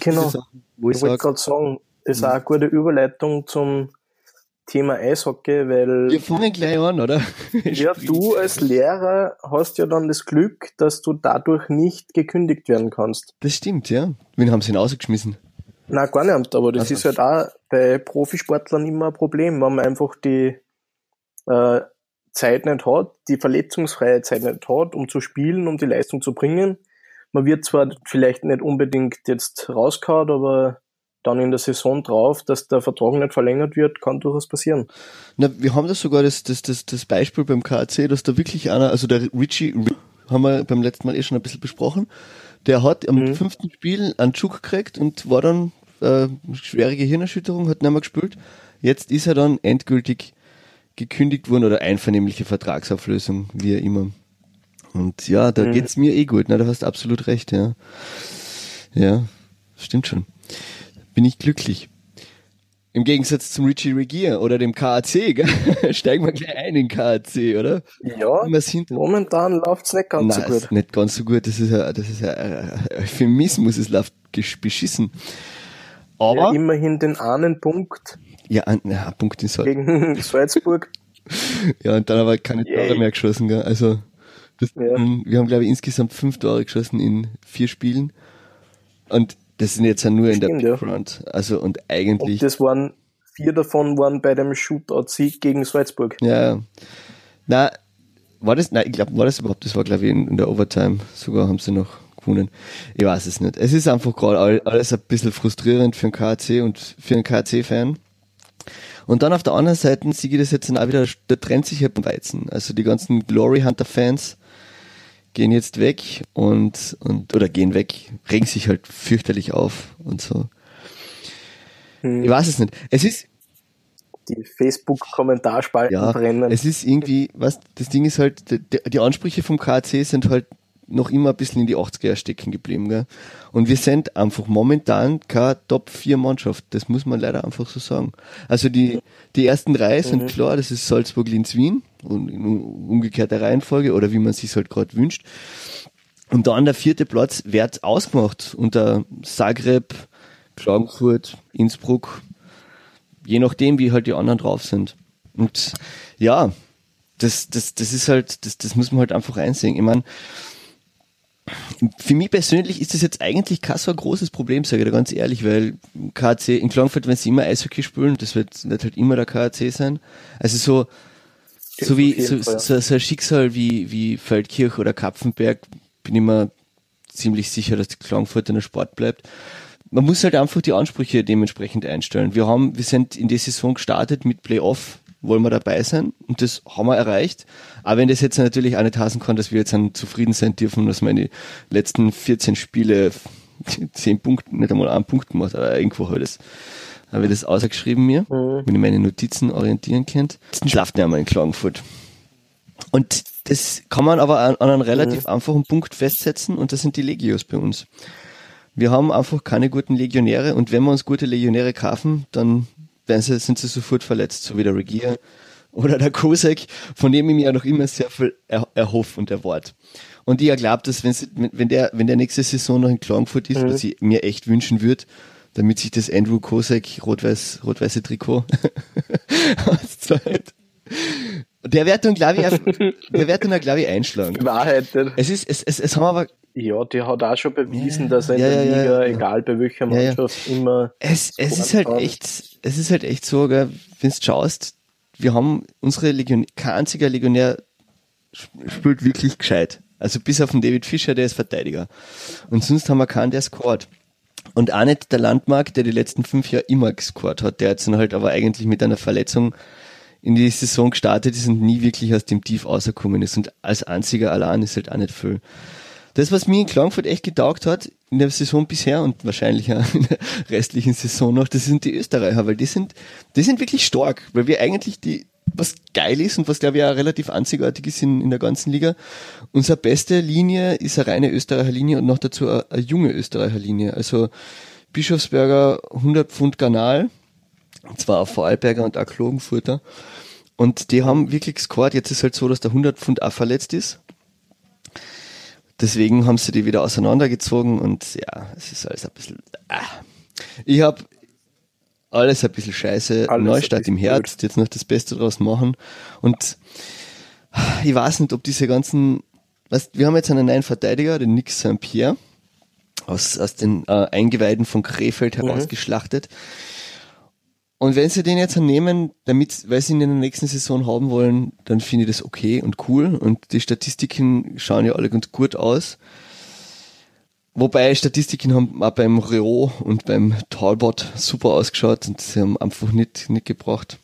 Genau. Sachen, wo ich, ich wollte gerade sagen, das ist auch eine gute Überleitung zum Thema Eishockey, weil. Wir fangen gleich an, oder? ja, du als Lehrer hast ja dann das Glück, dass du dadurch nicht gekündigt werden kannst. Das stimmt, ja. Wen haben sie ihn rausgeschmissen? Na gar nicht, aber das also. ist halt auch bei Profisportlern immer ein Problem, wenn man einfach die äh, Zeit nicht hat, die verletzungsfreie Zeit nicht hat, um zu spielen, um die Leistung zu bringen. Man wird zwar vielleicht nicht unbedingt jetzt rausgehauen, aber dann in der Saison drauf, dass der Vertrag nicht verlängert wird, kann durchaus passieren. Na, wir haben das sogar das, das, das, das Beispiel beim KAC, dass da wirklich einer, also der Richie, haben wir beim letzten Mal eh schon ein bisschen besprochen, der hat am mhm. fünften Spiel einen Schuck gekriegt und war dann äh, schwere Gehirnerschütterung, hat nicht mehr gespielt. Jetzt ist er dann endgültig gekündigt worden oder einvernehmliche Vertragsauflösung, wie immer. Und ja, da mhm. geht's mir eh gut, ne? Da hast absolut recht, ja. Ja, stimmt schon. Bin ich glücklich. Im Gegensatz zum Richie Regier oder dem KAC, gell? steigen wir gleich ein in KAC, oder? Ja, momentan läuft's nicht ganz Nein, so gut. Nicht ganz so gut, das ist ja, das ist ja ein Euphemismus, es läuft beschissen. Aber. Ja, immerhin den einen Punkt. Ja, ein, ja, Punkt in Salzburg. Gegen Salzburg. ja, und dann aber keine Tore mehr geschossen, gell? Also, das, ja. wir haben, glaube ich, insgesamt fünf Tore geschossen in vier Spielen. Und das sind jetzt ja nur Stimmt, in der Big Front. Also, und eigentlich. Und das waren, vier davon waren bei dem Shootout-Sieg gegen Salzburg. Ja. Na, war das, nein, ich glaube, war das überhaupt, das war, glaube ich, in, der Overtime. Sogar haben sie noch gewonnen. Ich weiß es nicht. Es ist einfach gerade alles ein bisschen frustrierend für einen KC und für einen KC-Fan. Und dann auf der anderen Seite sehe ich das jetzt dann auch wieder, da trennt sich halt Weizen. Also die ganzen Glory Hunter Fans gehen jetzt weg und, und, oder gehen weg, regen sich halt fürchterlich auf und so. Hm. Ich weiß es nicht. Es ist, die Facebook-Kommentarspalten ja, brennen. Es ist irgendwie, was, das Ding ist halt, die, die Ansprüche vom KC sind halt noch immer ein bisschen in die 80er stecken geblieben. Gell? Und wir sind einfach momentan keine Top-4-Mannschaft. Das muss man leider einfach so sagen. Also die, die ersten drei sind mhm. klar, das ist Salzburg, Linz, Wien und in umgekehrter Reihenfolge oder wie man sich halt gerade wünscht. Und dann der vierte Platz wird ausgemacht unter Zagreb, Klagenfurt, Innsbruck, je nachdem, wie halt die anderen drauf sind. Und ja, das, das, das ist halt, das, das muss man halt einfach einsehen. Ich meine, für mich persönlich ist das jetzt eigentlich kein so ein großes Problem, sage ich da ganz ehrlich, weil KAC in Klagenfurt, wenn sie immer Eishockey spielen, das wird, wird halt immer der KAC sein. Also so, so wie, so, so, so ein Schicksal wie, wie Feldkirch oder Kapfenberg, bin ich mir ziemlich sicher, dass die Klagenfurt in der Sport bleibt. Man muss halt einfach die Ansprüche dementsprechend einstellen. Wir haben, wir sind in die Saison gestartet mit Playoff wollen wir dabei sein und das haben wir erreicht. Aber wenn das jetzt natürlich auch nicht heißen kann, dass wir jetzt dann zufrieden sein dürfen, dass meine letzten 14 Spiele 10 Punkte, nicht einmal einen Punkt gemacht, aber irgendwo ich das, habe ich das ausgeschrieben mir, mhm. wenn ich meine Notizen orientieren könnt. Jetzt schlaft nicht einmal in Klagenfurt. Und das kann man aber an, an einem relativ mhm. einfachen Punkt festsetzen und das sind die Legios bei uns. Wir haben einfach keine guten Legionäre und wenn wir uns gute Legionäre kaufen, dann werden sie, sind sie sofort verletzt, so wie der Regier oder der Kosek, von dem ich mir ja noch immer sehr viel er, erhoffe und erwarte. Und ich glaube, dass wenn, sie, wenn, der, wenn der nächste Saison noch in Klagenfurt ist, mhm. was ich mir echt wünschen würde, damit sich das Andrew Kosek rot-weiß, rot-weiße Trikot auszahlt. Der wird dann, glaube ich, der wird dann, glaube ich, einschlagen. Wahrheit. Es ist, es, es, es haben aber ja, der hat auch schon bewiesen, ja, dass er in ja, der Liga, ja, egal bei welcher Mannschaft, immer. Es, es ist halt echt, es ist halt echt so, wenn du schaust, wir haben unsere Legion, kein einziger Legionär spielt wirklich gescheit. Also bis auf den David Fischer, der ist Verteidiger. Und sonst haben wir keinen, der scored. Und auch nicht der Landmark, der die letzten fünf Jahre immer gescored hat, der jetzt dann halt aber eigentlich mit einer Verletzung in die Saison gestartet ist und nie wirklich aus dem Tief rausgekommen ist. Und als einziger allein ist halt auch nicht viel. Das, was mir in Klagenfurt echt getaugt hat, in der Saison bisher und wahrscheinlich auch in der restlichen Saison noch, das sind die Österreicher, weil die sind, die sind wirklich stark, weil wir eigentlich die, was geil ist und was glaube ich auch relativ einzigartig ist in, in der ganzen Liga. Unsere beste Linie ist eine reine Österreicher Linie und noch dazu eine, eine junge Österreicher Linie. Also Bischofsberger 100 Pfund Kanal, und zwar auch Vorarlberger und auch Klagenfurter. Und die haben wirklich gescored. Jetzt ist halt so, dass der 100 Pfund auch verletzt ist. Deswegen haben sie die wieder auseinandergezogen und ja, es ist alles ein bisschen, ah, Ich habe alles ein bisschen scheiße, alles Neustart im Herbst, jetzt noch das Beste draus machen. Und ich weiß nicht, ob diese ganzen, weißt, wir haben jetzt einen neuen Verteidiger, den Nick St. Pierre, aus, aus den äh, Eingeweiden von Krefeld mhm. Und wenn sie den jetzt nehmen, damit, weil sie ihn in der nächsten Saison haben wollen, dann finde ich das okay und cool. Und die Statistiken schauen ja alle ganz gut aus. Wobei Statistiken haben auch beim Reo und beim Talbot super ausgeschaut und sie haben einfach nicht, nicht gebracht.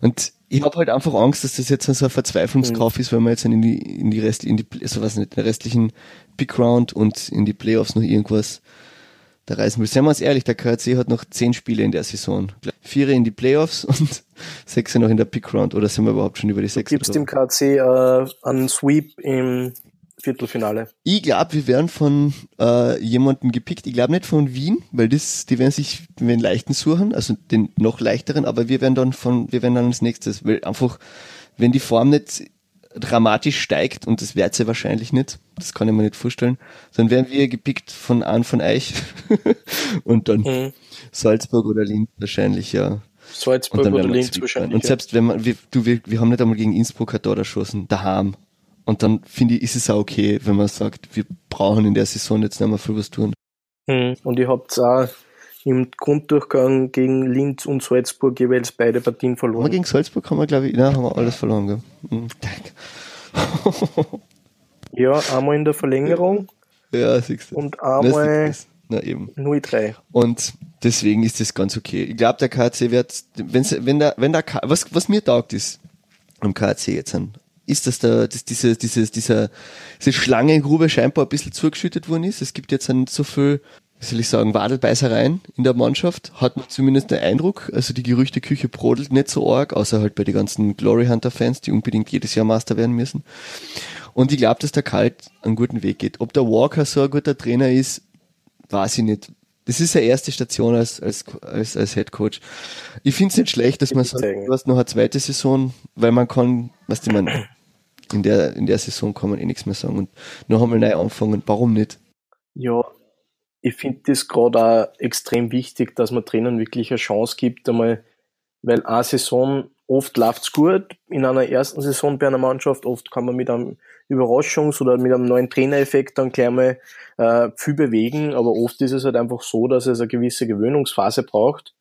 Und ich habe halt einfach Angst, dass das jetzt so ein Verzweiflungskauf mhm. ist, weil wir jetzt in die, in die Rest, in die, also was nicht, in der restlichen Big Round und in die Playoffs noch irgendwas da reißen will. Seien wir uns ehrlich, der KRC hat noch zehn Spiele in der Saison. Vier in die Playoffs und sechs noch in der Big Round. Oder sind wir überhaupt schon über die sechs? Du gibst dem KRC äh, einen Sweep im Viertelfinale. Ich glaube, wir werden von äh, jemandem gepickt. Ich glaube nicht von Wien, weil das, die werden sich den leichten suchen, also den noch leichteren, aber wir werden dann von, wir werden dann als nächstes, weil einfach, wenn die Form nicht dramatisch steigt, und das wird sie wahrscheinlich nicht, das kann ich mir nicht vorstellen, dann werden wir gepickt von an von Eich und dann mhm. Salzburg oder Linz wahrscheinlich, ja. Salzburg oder Linz wahrscheinlich. Und selbst wenn man, wir, du, wir, wir haben nicht einmal gegen Innsbruck ein Tor erschossen, daheim. Und dann finde ich, ist es auch okay, wenn man sagt, wir brauchen in der Saison jetzt nicht mehr viel was tun. Mhm. Und ihr habt auch im Grunddurchgang gegen Linz und Salzburg jeweils beide Partien verloren. Aber gegen Salzburg haben wir, glaube ich, nein, haben wir alles verloren. Mhm. ja, einmal in der Verlängerung. Ja, siehst du. Und einmal Na, eben. 0-3. Und deswegen ist das ganz okay. Ich glaube, der KC wird, wenn, wenn der, wenn der, was, was mir taugt ist, am KC jetzt an, ist, dass da dass diese, diese, dieser, diese Schlangengrube scheinbar ein bisschen zugeschüttet worden ist. Es gibt jetzt nicht so viel, wie soll ich sagen, Wadelbeißereien in der Mannschaft, hat man zumindest den Eindruck. Also die Gerüchteküche brodelt nicht so arg, außer halt bei den ganzen Glory Hunter Fans, die unbedingt jedes Jahr Master werden müssen. Und ich glaube, dass der Kalt einen guten Weg geht. Ob der Walker so ein guter Trainer ist, weiß ich nicht. Das ist seine erste Station als, als, als, als Head Coach. Ich finde es nicht schlecht, dass man sagt, du hast noch eine zweite Saison, weil man kann, was ich meine, in der, in der Saison kann man eh nichts mehr sagen und noch einmal neu anfangen. Warum nicht? Ja, ich finde das gerade auch extrem wichtig, dass man Trainern wirklich eine Chance gibt, einmal, weil eine Saison oft läuft's gut, in einer ersten Saison bei einer Mannschaft, oft kann man mit einem Überraschungs- oder mit einem neuen Trainereffekt dann gleich mal äh, viel bewegen, aber oft ist es halt einfach so, dass es eine gewisse Gewöhnungsphase braucht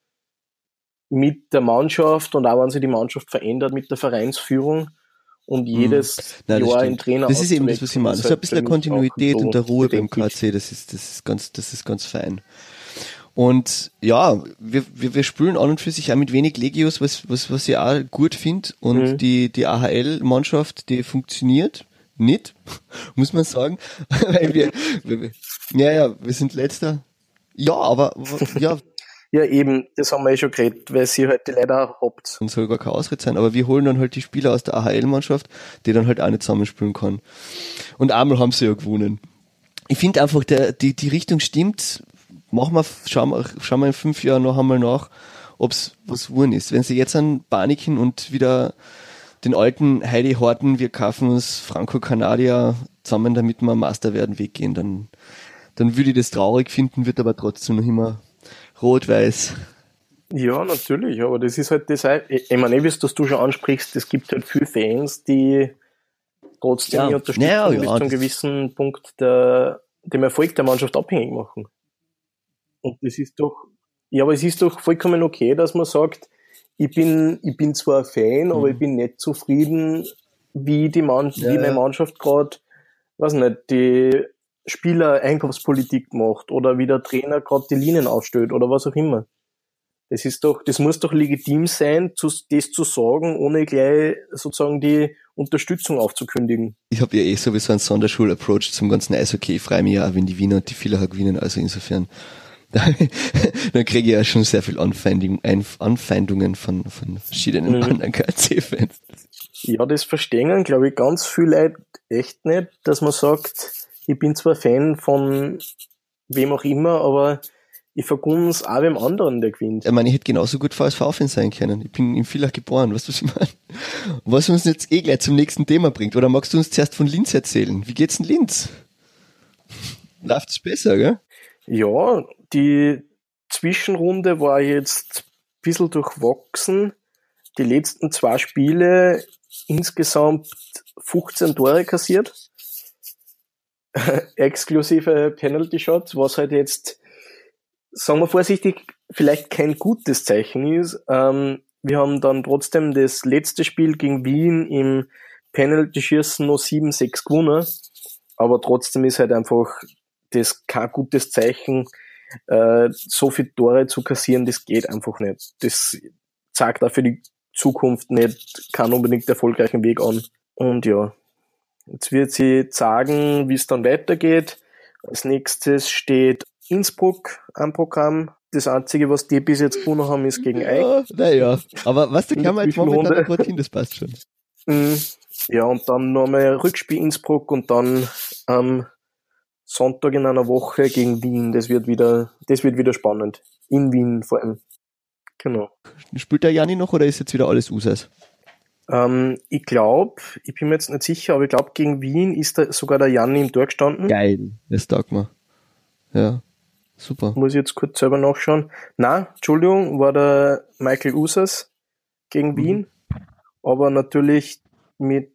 mit der Mannschaft und auch wenn sich die Mannschaft verändert mit der Vereinsführung und mhm. jedes Nein, Jahr ein Trainer Das ist eben das, was ich meine. Das ist ein bisschen Kontinuität und der Ruhe beim KC, das ist, das ist ganz, das ist ganz fein. Und ja, wir, wir, wir spülen an und für sich auch mit wenig Legios, was, was, was ich auch gut finde. Und mhm. die, die AHL-Mannschaft, die funktioniert nicht, muss man sagen. Weil wir, wir, ja, ja, wir sind letzter. Ja, aber ja, ja, eben, das haben wir eh schon geredet, weil sie die leider habt. Und soll gar kein Ausritt sein, aber wir holen dann halt die Spieler aus der AHL-Mannschaft, die dann halt auch nicht zusammenspielen kann. Und einmal haben sie ja gewonnen. Ich finde einfach, der, die, die Richtung stimmt. Machen wir, schauen wir, schauen wir in fünf Jahren noch einmal nach, ob es was geworden ist. Wenn sie jetzt an Paniken und wieder den alten Heidi Horten, wir kaufen uns Franco Canadier zusammen, damit wir Master werden, weggehen, dann, dann würde ich das traurig finden, wird aber trotzdem noch immer rot-weiß. Ja, natürlich, aber das ist halt das, ich meine, wie du schon ansprichst, es gibt halt viele Fans, die trotzdem ja. unterstützen ja, ja, bis zu einem gewissen Punkt der, dem Erfolg der Mannschaft abhängig machen. Und das ist doch, ja, aber es ist doch vollkommen okay, dass man sagt, ich bin, ich bin zwar Fan, mhm. aber ich bin nicht zufrieden, wie die Mann, ja, wie meine Mannschaft gerade, weiß nicht, die Spieler Einkaufspolitik macht oder wie der Trainer gerade die Linien aufstellt oder was auch immer. Das ist doch, das muss doch legitim sein, zu, das zu sagen, ohne gleich sozusagen die Unterstützung aufzukündigen. Ich habe ja eh sowieso einen Sonderschul-Approach zum ganzen Eishockey. Ich freue mich ja, wenn die Wiener und die Villacher gewinnen, also insofern. dann kriege ich ja schon sehr viel Anfeindung, Anfeindungen von, von verschiedenen mhm. anderen KC-Fans. Ja, das verstehen, glaube ich, ganz viele Leute echt nicht, dass man sagt, ich bin zwar Fan von wem auch immer, aber ich vergunne es auch wem anderen, der gewinnt. Ich meine, ich hätte genauso gut VSV-Fan sein können. Ich bin in Villach geboren, weißt du, was ich meine? Was uns jetzt eh gleich zum nächsten Thema bringt. Oder magst du uns zuerst von Linz erzählen? Wie geht's in Linz? Läuft es besser, gell? Ja, die Zwischenrunde war jetzt ein bisschen durchwachsen. Die letzten zwei Spiele insgesamt 15 Tore kassiert. Exklusive Penalty Shots, was halt jetzt, sagen wir vorsichtig, vielleicht kein gutes Zeichen ist. Ähm, wir haben dann trotzdem das letzte Spiel gegen Wien im Penalty-Schießen noch 7-6 gewonnen. Aber trotzdem ist halt einfach das kein gutes Zeichen, äh, so viele Tore zu kassieren, das geht einfach nicht. Das zeigt auch für die Zukunft nicht keinen unbedingt erfolgreichen Weg an. Und ja, jetzt wird sie sagen, wie es dann weitergeht. Als nächstes steht Innsbruck am Programm. Das Einzige, was die bis jetzt gewonnen haben, ist gegen ja, Eich. Naja, aber was, da kann man jetzt momentan gut hin, das passt schon. Mhm. Ja, und dann nochmal Rückspiel Innsbruck und dann am Sonntag in einer Woche gegen Wien. Das wird wieder, das wird wieder spannend. In Wien vor allem. Genau. Spielt der Janni noch oder ist jetzt wieder alles Usas? Ähm, ich glaube, ich bin mir jetzt nicht sicher, aber ich glaube, gegen Wien ist da sogar der Janni im Tor gestanden. Geil, das taugt mir. Ja, super. Muss ich jetzt kurz selber nachschauen. Na, Entschuldigung, war der Michael Usas gegen mhm. Wien, aber natürlich mit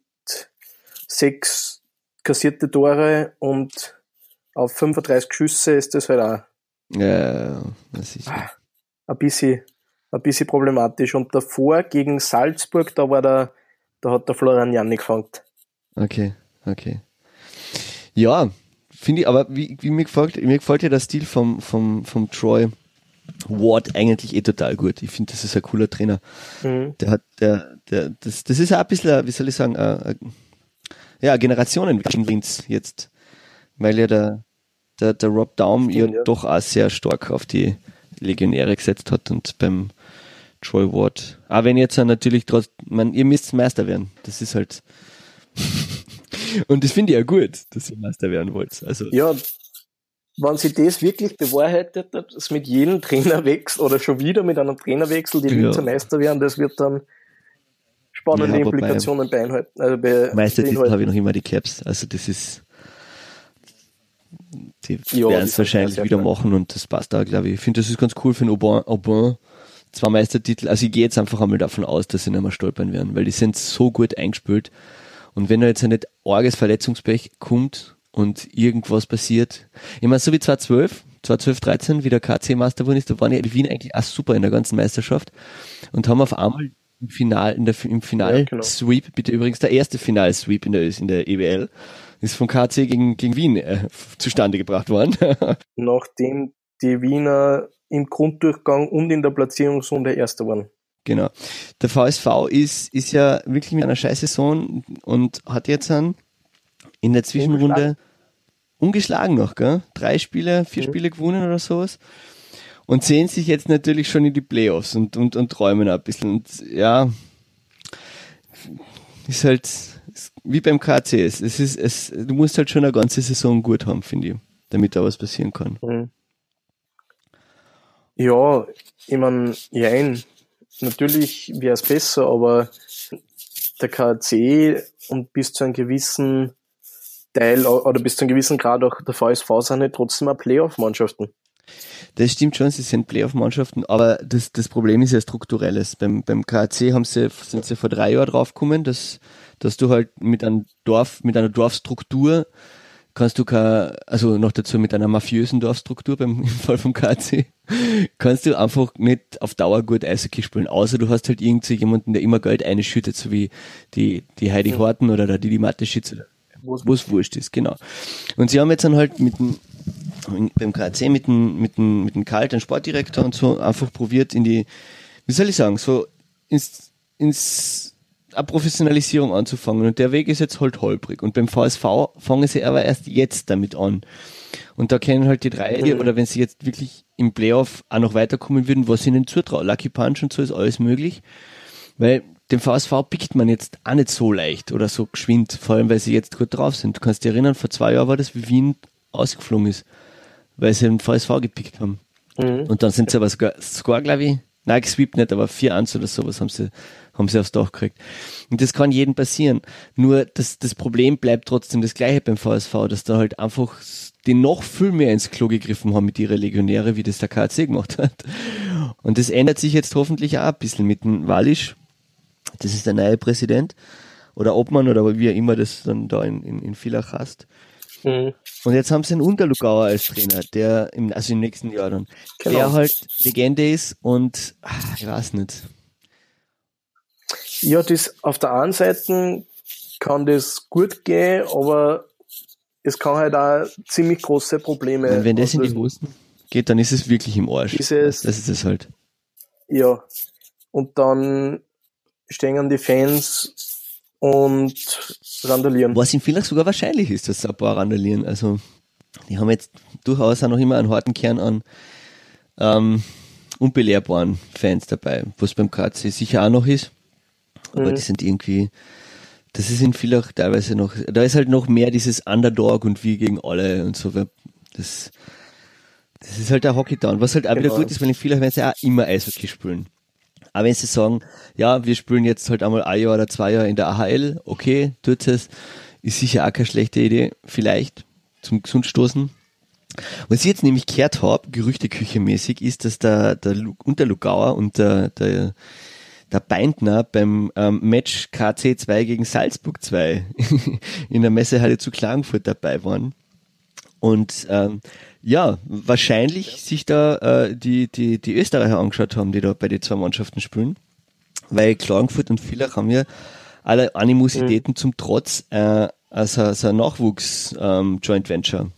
sechs kassierte Tore und auf 35 Schüsse ist das halt auch. Ja, das ist ah, ein bisschen, ein bisschen problematisch. Und davor gegen Salzburg, da war der, da hat der Florian Janni gefangen. Okay, okay. Ja, finde ich, aber wie, wie mir gefällt, mir gefällt ja der Stil vom, vom, vom Troy Ward eigentlich eh total gut. Ich finde, das ist ein cooler Trainer. Mhm. Der hat, der, der, das, das ist auch ein bisschen, wie soll ich sagen, ein, ein, ja, Generationenentwicklung jetzt weil ja der, der, der Rob Daum ja, ja doch auch sehr stark auf die Legionäre gesetzt hat und beim Troy Ward. Aber wenn jetzt natürlich trotz, man, ihr müsst Meister werden. Das ist halt. und das finde ich ja gut, dass ihr Meister werden wollt. Also. Ja, wenn sich das wirklich bewahrheitet, dass mit jedem Trainerwechsel oder schon wieder mit einem Trainerwechsel die ja. Meister werden, das wird dann spannende ja, Implikationen beinhalten. Also bei Meistertitel habe ich noch immer die Caps. Also das ist die ja, werden es wahrscheinlich wieder machen und das passt da, glaube ich. Ich finde, das ist ganz cool für den Aubin, Aubin. Zwei Meistertitel. Also ich gehe jetzt einfach einmal davon aus, dass sie nicht mehr stolpern werden, weil die sind so gut eingespielt. Und wenn da jetzt ein nicht arges Verletzungspech kommt und irgendwas passiert, ich meine, so wie 2012, 2012, 13, wie der KC-Master geworden ist, da waren ja die Wien eigentlich auch super in der ganzen Meisterschaft und haben auf einmal im Final, in der, im Final-Sweep, ja, genau. bitte übrigens der erste Final-Sweep in der, in der EWL, ist von KC gegen, gegen Wien äh, zustande gebracht worden. Nachdem die Wiener im Grunddurchgang und in der Platzierungsrunde Erster waren. Genau. Der VSV ist, ist ja wirklich mit einer Scheißsaison und hat jetzt an, in der Zwischenrunde ungeschlagen, ungeschlagen noch, gell? Drei Spiele, vier mhm. Spiele gewonnen oder sowas. Und sehen sich jetzt natürlich schon in die Playoffs und, und, und träumen ein bisschen. Und ja, ist halt, wie beim KC. Es, es ist, es, du musst halt schon eine ganze Saison gut haben, finde ich, damit da was passieren kann. Mhm. Ja, ich meine, jein, natürlich wäre es besser, aber der KC und bis zu einem gewissen Teil oder bis zu einem gewissen Grad auch der VSV sind nicht trotzdem auch Playoff-Mannschaften. Das stimmt schon, sie sind Playoff-Mannschaften, aber das, das Problem ist ja strukturelles. Beim, beim KAC haben sie, sind sie vor drei Jahren draufgekommen, dass dass du halt mit einem Dorf, mit einer Dorfstruktur kannst du kein, also noch dazu mit einer mafiösen Dorfstruktur beim im Fall vom KC, kannst du einfach nicht auf Dauer gut Eishockey spielen, außer du hast halt irgendwie jemanden, der immer Geld einschüttet, so wie die, die Heidi Horten oder der Didi Mateschitz oder wo es wurscht ist, genau. Und sie haben jetzt dann halt mit dem, beim KC mit dem, mit dem, mit dem Karl, den Sportdirektor und so einfach probiert in die, wie soll ich sagen, so ins, ins eine Professionalisierung anzufangen. Und der Weg ist jetzt halt holprig. Und beim VSV fangen sie aber erst jetzt damit an. Und da kennen halt die drei, mhm. oder wenn sie jetzt wirklich im Playoff auch noch weiterkommen würden, was ihnen zutraut. Lucky Punch und so ist alles möglich. Weil den VSV pickt man jetzt auch nicht so leicht oder so geschwind, vor allem weil sie jetzt gut drauf sind. Du kannst dich erinnern, vor zwei Jahren war das, wie Wien ausgeflogen ist, weil sie den VSV gepickt haben. Mhm. Und dann sind sie aber sogar, sogar glaube ich, nein, gesweept nicht, aber 4-1 oder sowas haben sie, haben sie aufs Dach gekriegt. Und das kann jedem passieren. Nur das, das Problem bleibt trotzdem das gleiche beim VSV, dass da halt einfach die noch viel mehr ins Klo gegriffen haben mit ihrer Legionäre, wie das der KC gemacht hat. Und das ändert sich jetzt hoffentlich auch ein bisschen mit dem Walisch. Das ist der neue Präsident. Oder Obmann oder wie er immer das dann da in, in, in Villach hast. Mhm. Und jetzt haben sie einen Unterlugauer als Trainer, der im, also im nächsten Jahr dann, genau. der halt Legende ist und ach, ich weiß nicht. Ja, das auf der einen Seite kann das gut gehen, aber es kann halt auch ziemlich große Probleme. Wenn, wenn das in die Hosen geht, dann ist es wirklich im Arsch. Dieses, das ist es halt. Ja. Und dann stehen die Fans und randalieren. Was in vielleicht sogar wahrscheinlich ist, dass ein paar randalieren. Also, die haben jetzt durchaus auch noch immer einen harten Kern an ähm, unbelehrbaren Fans dabei, was beim KC sicher auch noch ist. Aber mhm. die sind irgendwie, das ist in vielleicht teilweise noch, da ist halt noch mehr dieses Underdog und wie gegen alle und so. Das, das ist halt der Hockey Down. Was halt auch genau. wieder gut ist, weil in vielen werden sie auch immer Eishockey spielen. Aber wenn sie sagen, ja, wir spielen jetzt halt einmal ein Jahr oder zwei Jahre in der AHL, okay, tut es, ist sicher auch keine schlechte Idee, vielleicht zum Gesundstoßen. Was ich jetzt nämlich gehört habe, Gerüchteküche mäßig, ist, dass der, der Unterlugauer und der, der, der Beindner beim ähm, Match KC 2 gegen Salzburg 2 in der Messehalle zu Klagenfurt dabei waren. Und ähm, ja, wahrscheinlich sich da äh, die, die, die Österreicher angeschaut haben, die da bei den zwei Mannschaften spielen. Weil Klagenfurt und Villach haben ja alle Animositäten mhm. zum Trotz äh, also, also ein Nachwuchs-Joint ähm, Venture.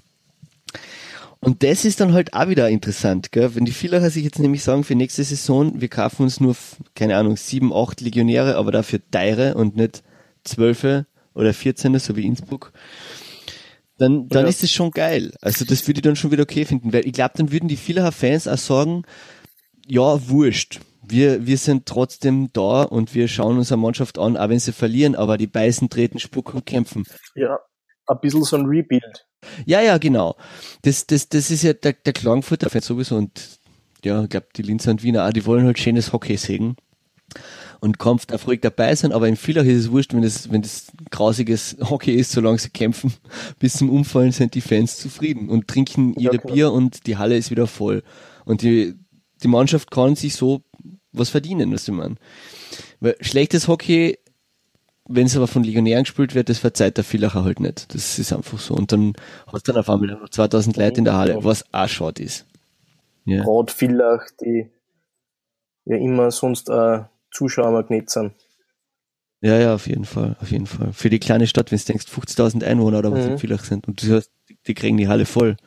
Und das ist dann halt auch wieder interessant, gell? wenn die Villacher sich jetzt nämlich sagen, für nächste Saison, wir kaufen uns nur, keine Ahnung, sieben, acht Legionäre, aber dafür teure und nicht zwölfe oder vierzehn, so wie Innsbruck dann, dann ja. ist es schon geil. Also das würde ich dann schon wieder okay finden, weil ich glaube, dann würden die Villacher Fans auch sagen, ja, wurscht. Wir, wir sind trotzdem da und wir schauen unsere Mannschaft an, auch wenn sie verlieren, aber die Beißen treten, spucken und kämpfen. Ja, ein bisschen so ein Rebuild. Ja, ja, genau. Das, das, das ist ja der, der Klangfurter Fan sowieso und ja, ich glaube, die Linzer und Wiener auch, die wollen halt schönes Hockey sehen und Kampf darf ruhig dabei sein, aber im Villach ist es wurscht, wenn das, wenn das grausiges Hockey ist, solange sie kämpfen, bis zum Umfallen sind die Fans zufrieden und trinken ihre ja, Bier und die Halle ist wieder voll. Und die, die Mannschaft kann sich so was verdienen, was du meinst. Weil schlechtes Hockey, wenn es aber von Legionären gespielt wird, das verzeiht der Villacher halt nicht. Das ist einfach so. Und dann hast du dann auf einmal noch 2000 Leute in der Halle, was auch schade ist. Ja. Gerade Villach, die ja immer sonst äh, Zuschauermagnet sind. Ja, ja, auf jeden Fall, auf jeden Fall. Für die kleine Stadt, wenn du denkst, 50.000 Einwohner oder was mhm. vielleicht sind und du hörst, die kriegen die Halle voll.